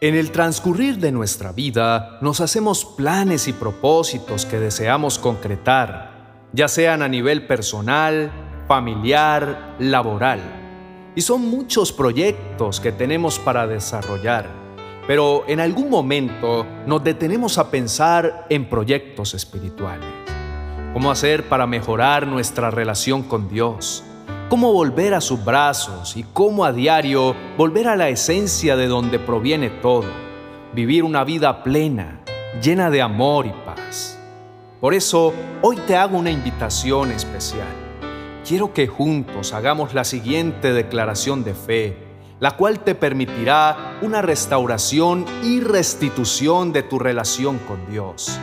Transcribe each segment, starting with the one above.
En el transcurrir de nuestra vida nos hacemos planes y propósitos que deseamos concretar, ya sean a nivel personal, familiar, laboral. Y son muchos proyectos que tenemos para desarrollar, pero en algún momento nos detenemos a pensar en proyectos espirituales. ¿Cómo hacer para mejorar nuestra relación con Dios? Cómo volver a sus brazos y cómo a diario volver a la esencia de donde proviene todo, vivir una vida plena, llena de amor y paz. Por eso, hoy te hago una invitación especial. Quiero que juntos hagamos la siguiente declaración de fe, la cual te permitirá una restauración y restitución de tu relación con Dios,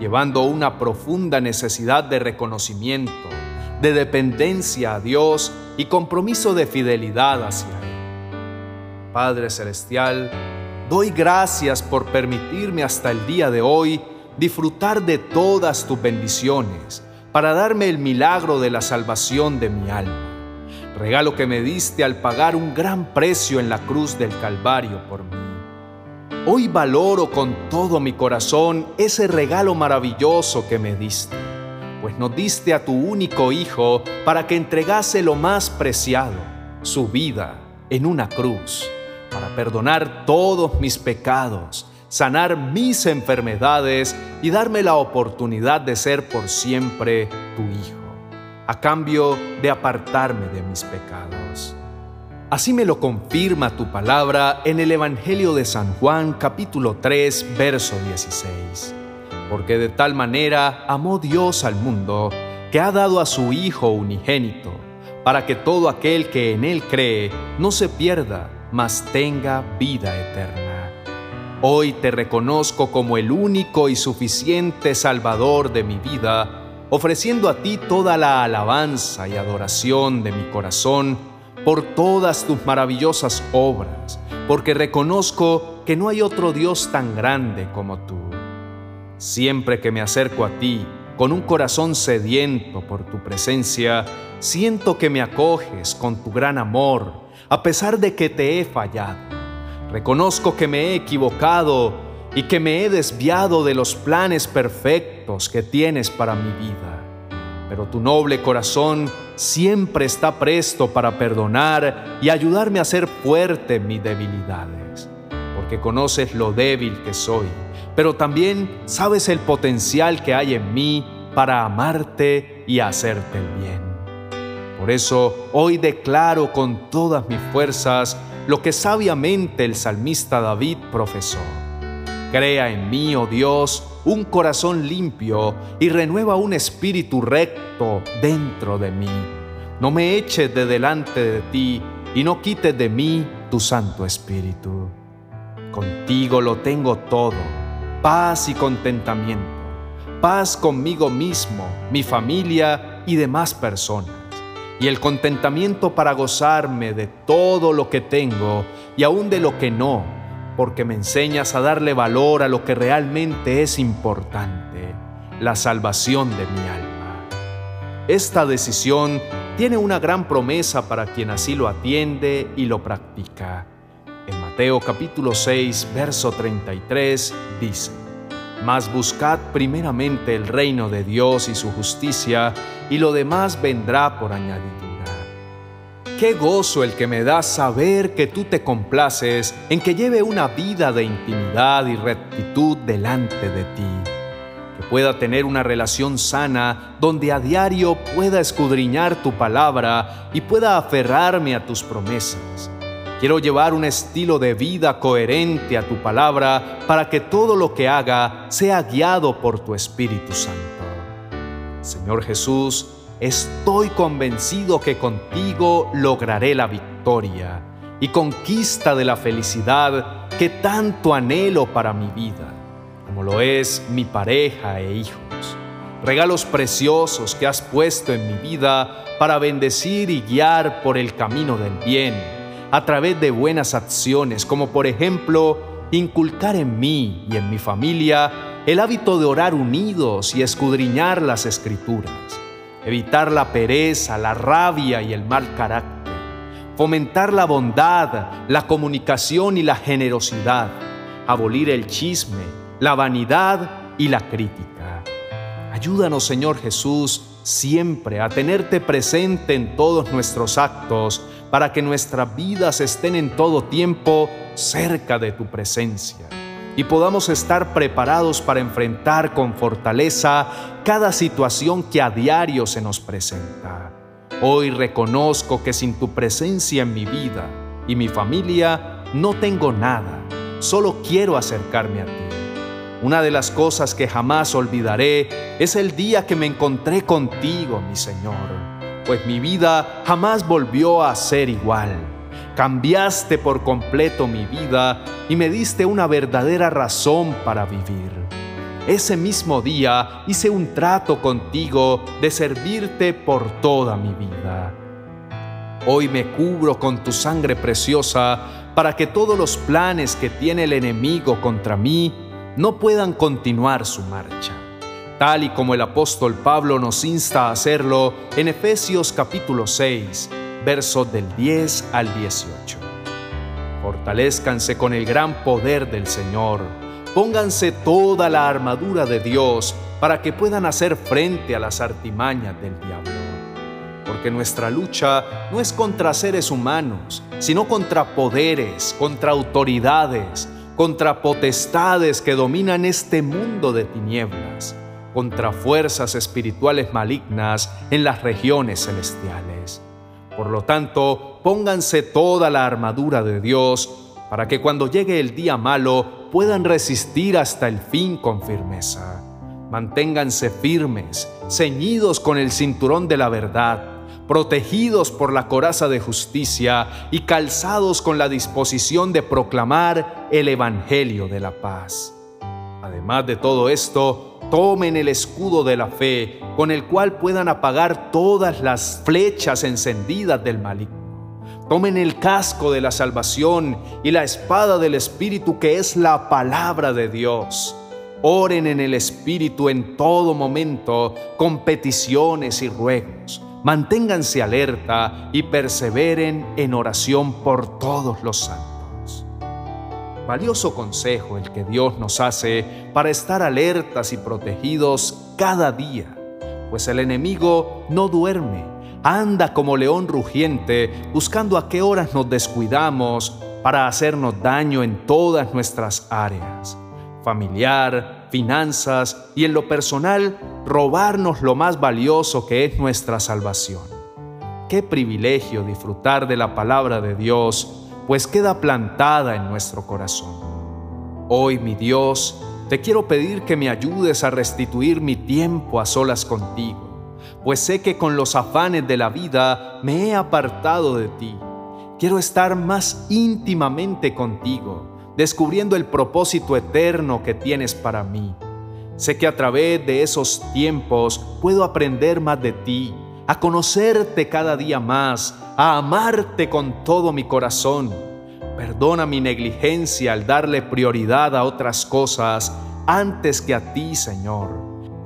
llevando una profunda necesidad de reconocimiento de dependencia a Dios y compromiso de fidelidad hacia Él. Padre Celestial, doy gracias por permitirme hasta el día de hoy disfrutar de todas tus bendiciones para darme el milagro de la salvación de mi alma. Regalo que me diste al pagar un gran precio en la cruz del Calvario por mí. Hoy valoro con todo mi corazón ese regalo maravilloso que me diste pues nos diste a tu único Hijo para que entregase lo más preciado, su vida, en una cruz, para perdonar todos mis pecados, sanar mis enfermedades y darme la oportunidad de ser por siempre tu Hijo, a cambio de apartarme de mis pecados. Así me lo confirma tu palabra en el Evangelio de San Juan capítulo 3, verso 16 porque de tal manera amó Dios al mundo, que ha dado a su Hijo unigénito, para que todo aquel que en Él cree no se pierda, mas tenga vida eterna. Hoy te reconozco como el único y suficiente Salvador de mi vida, ofreciendo a ti toda la alabanza y adoración de mi corazón por todas tus maravillosas obras, porque reconozco que no hay otro Dios tan grande como tú. Siempre que me acerco a ti, con un corazón sediento por tu presencia, siento que me acoges con tu gran amor, a pesar de que te he fallado. Reconozco que me he equivocado y que me he desviado de los planes perfectos que tienes para mi vida. Pero tu noble corazón siempre está presto para perdonar y ayudarme a ser fuerte en mis debilidades, porque conoces lo débil que soy pero también sabes el potencial que hay en mí para amarte y hacerte el bien. Por eso hoy declaro con todas mis fuerzas lo que sabiamente el salmista David profesó. Crea en mí, oh Dios, un corazón limpio y renueva un espíritu recto dentro de mí. No me eches de delante de ti y no quites de mí tu Santo Espíritu. Contigo lo tengo todo paz y contentamiento, paz conmigo mismo, mi familia y demás personas, y el contentamiento para gozarme de todo lo que tengo y aún de lo que no, porque me enseñas a darle valor a lo que realmente es importante, la salvación de mi alma. Esta decisión tiene una gran promesa para quien así lo atiende y lo practica. Mateo capítulo 6, verso 33 dice, Mas buscad primeramente el reino de Dios y su justicia, y lo demás vendrá por añadidura. Qué gozo el que me da saber que tú te complaces en que lleve una vida de intimidad y rectitud delante de ti, pueda tener una relación sana donde a diario pueda escudriñar tu palabra y pueda aferrarme a tus promesas Quiero llevar un estilo de vida coherente a tu palabra para que todo lo que haga sea guiado por tu Espíritu Santo. Señor Jesús, estoy convencido que contigo lograré la victoria y conquista de la felicidad que tanto anhelo para mi vida, como lo es mi pareja e hijos. Regalos preciosos que has puesto en mi vida para bendecir y guiar por el camino del bien a través de buenas acciones, como por ejemplo inculcar en mí y en mi familia el hábito de orar unidos y escudriñar las escrituras, evitar la pereza, la rabia y el mal carácter, fomentar la bondad, la comunicación y la generosidad, abolir el chisme, la vanidad y la crítica. Ayúdanos, Señor Jesús, siempre a tenerte presente en todos nuestros actos, para que nuestras vidas estén en todo tiempo cerca de tu presencia y podamos estar preparados para enfrentar con fortaleza cada situación que a diario se nos presenta. Hoy reconozco que sin tu presencia en mi vida y mi familia no tengo nada, solo quiero acercarme a ti. Una de las cosas que jamás olvidaré es el día que me encontré contigo, mi Señor, pues mi vida jamás volvió a ser igual. Cambiaste por completo mi vida y me diste una verdadera razón para vivir. Ese mismo día hice un trato contigo de servirte por toda mi vida. Hoy me cubro con tu sangre preciosa para que todos los planes que tiene el enemigo contra mí no puedan continuar su marcha, tal y como el apóstol Pablo nos insta a hacerlo en Efesios capítulo 6, versos del 10 al 18. Fortalezcanse con el gran poder del Señor, pónganse toda la armadura de Dios para que puedan hacer frente a las artimañas del diablo. Porque nuestra lucha no es contra seres humanos, sino contra poderes, contra autoridades, contra potestades que dominan este mundo de tinieblas, contra fuerzas espirituales malignas en las regiones celestiales. Por lo tanto, pónganse toda la armadura de Dios para que cuando llegue el día malo puedan resistir hasta el fin con firmeza. Manténganse firmes, ceñidos con el cinturón de la verdad protegidos por la coraza de justicia y calzados con la disposición de proclamar el Evangelio de la paz. Además de todo esto, tomen el escudo de la fe con el cual puedan apagar todas las flechas encendidas del maligno. Tomen el casco de la salvación y la espada del Espíritu que es la palabra de Dios. Oren en el Espíritu en todo momento con peticiones y ruegos manténganse alerta y perseveren en oración por todos los santos. Valioso consejo el que Dios nos hace para estar alertas y protegidos cada día, pues el enemigo no duerme, anda como león rugiente buscando a qué horas nos descuidamos para hacernos daño en todas nuestras áreas, familiar, finanzas y en lo personal robarnos lo más valioso que es nuestra salvación. Qué privilegio disfrutar de la palabra de Dios, pues queda plantada en nuestro corazón. Hoy, mi Dios, te quiero pedir que me ayudes a restituir mi tiempo a solas contigo, pues sé que con los afanes de la vida me he apartado de ti. Quiero estar más íntimamente contigo, descubriendo el propósito eterno que tienes para mí Sé que a través de esos tiempos puedo aprender más de ti, a conocerte cada día más, a amarte con todo mi corazón. Perdona mi negligencia al darle prioridad a otras cosas antes que a ti, Señor.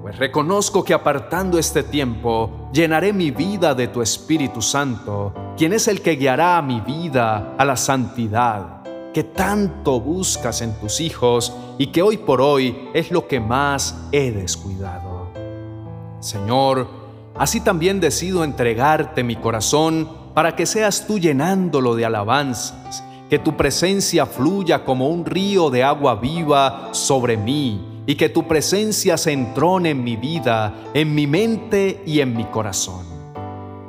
Pues reconozco que apartando este tiempo, llenaré mi vida de tu Espíritu Santo, quien es el que guiará mi vida a la santidad que tanto buscas en tus hijos y que hoy por hoy es lo que más he descuidado. Señor, así también decido entregarte mi corazón para que seas tú llenándolo de alabanzas, que tu presencia fluya como un río de agua viva sobre mí y que tu presencia se entrone en mi vida, en mi mente y en mi corazón.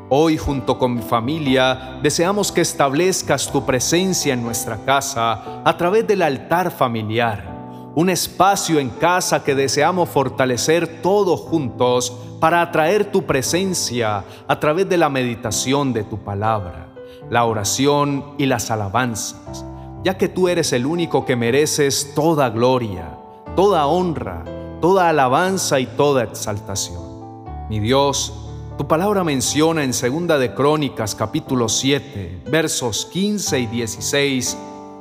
Hoy junto con mi familia deseamos que establezcas tu presencia en nuestra casa a través del altar familiar, un espacio en casa que deseamos fortalecer todos juntos para atraer tu presencia a través de la meditación de tu palabra, la oración y las alabanzas, ya que tú eres el único que mereces toda gloria, toda honra, toda alabanza y toda exaltación. Mi Dios, tu palabra menciona en Segunda de Crónicas capítulo 7, versos 15 y 16,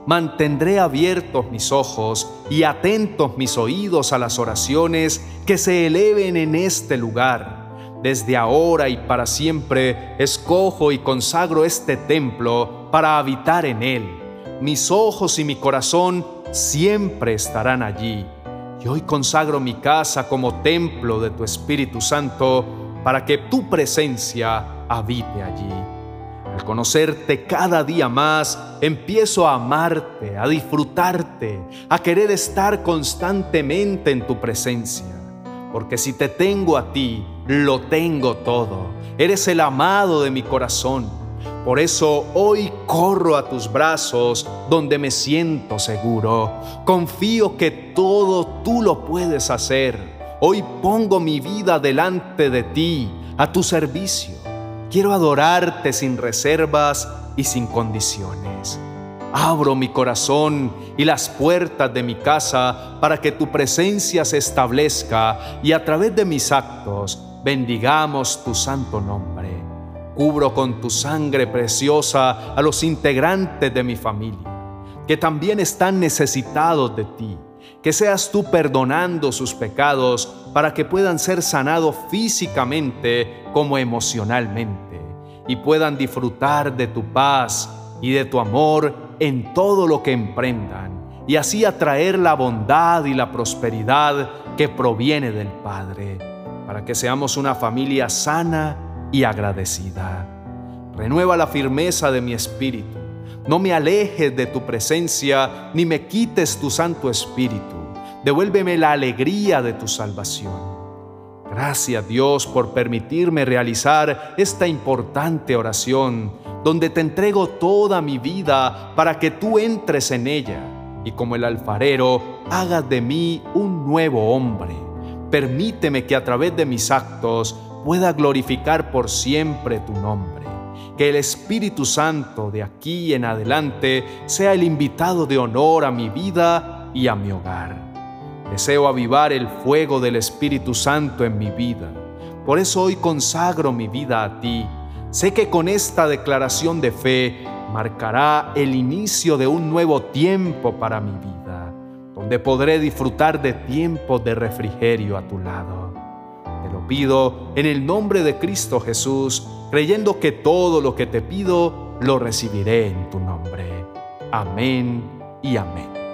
mantendré abiertos mis ojos y atentos mis oídos a las oraciones que se eleven en este lugar. Desde ahora y para siempre escojo y consagro este templo para habitar en él, mis ojos y mi corazón siempre estarán allí. Y hoy consagro mi casa como templo de tu Espíritu Santo para que tu presencia habite allí. Al conocerte cada día más, empiezo a amarte, a disfrutarte, a querer estar constantemente en tu presencia. Porque si te tengo a ti, lo tengo todo. Eres el amado de mi corazón. Por eso hoy corro a tus brazos donde me siento seguro. Confío que todo tú lo puedes hacer. Hoy pongo mi vida delante de ti, a tu servicio. Quiero adorarte sin reservas y sin condiciones. Abro mi corazón y las puertas de mi casa para que tu presencia se establezca y a través de mis actos bendigamos tu santo nombre. Cubro con tu sangre preciosa a los integrantes de mi familia, que también están necesitados de ti. Que seas tú perdonando sus pecados para que puedan ser sanados físicamente como emocionalmente y puedan disfrutar de tu paz y de tu amor en todo lo que emprendan y así atraer la bondad y la prosperidad que proviene del Padre, para que seamos una familia sana y agradecida. Renueva la firmeza de mi espíritu. No me alejes de tu presencia ni me quites tu Santo Espíritu. Devuélveme la alegría de tu salvación. Gracias Dios por permitirme realizar esta importante oración, donde te entrego toda mi vida para que tú entres en ella y como el alfarero hagas de mí un nuevo hombre. Permíteme que a través de mis actos pueda glorificar por siempre tu nombre. Que el Espíritu Santo de aquí en adelante sea el invitado de honor a mi vida y a mi hogar. Deseo avivar el fuego del Espíritu Santo en mi vida. Por eso hoy consagro mi vida a ti. Sé que con esta declaración de fe marcará el inicio de un nuevo tiempo para mi vida, donde podré disfrutar de tiempos de refrigerio a tu lado. Te lo pido en el nombre de Cristo Jesús, creyendo que todo lo que te pido lo recibiré en tu nombre. Amén y amén.